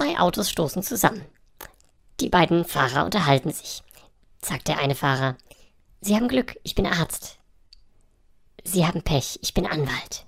Zwei Autos stoßen zusammen. Die beiden Fahrer unterhalten sich. Sagt der eine Fahrer, Sie haben Glück, ich bin Arzt. Sie haben Pech, ich bin Anwalt.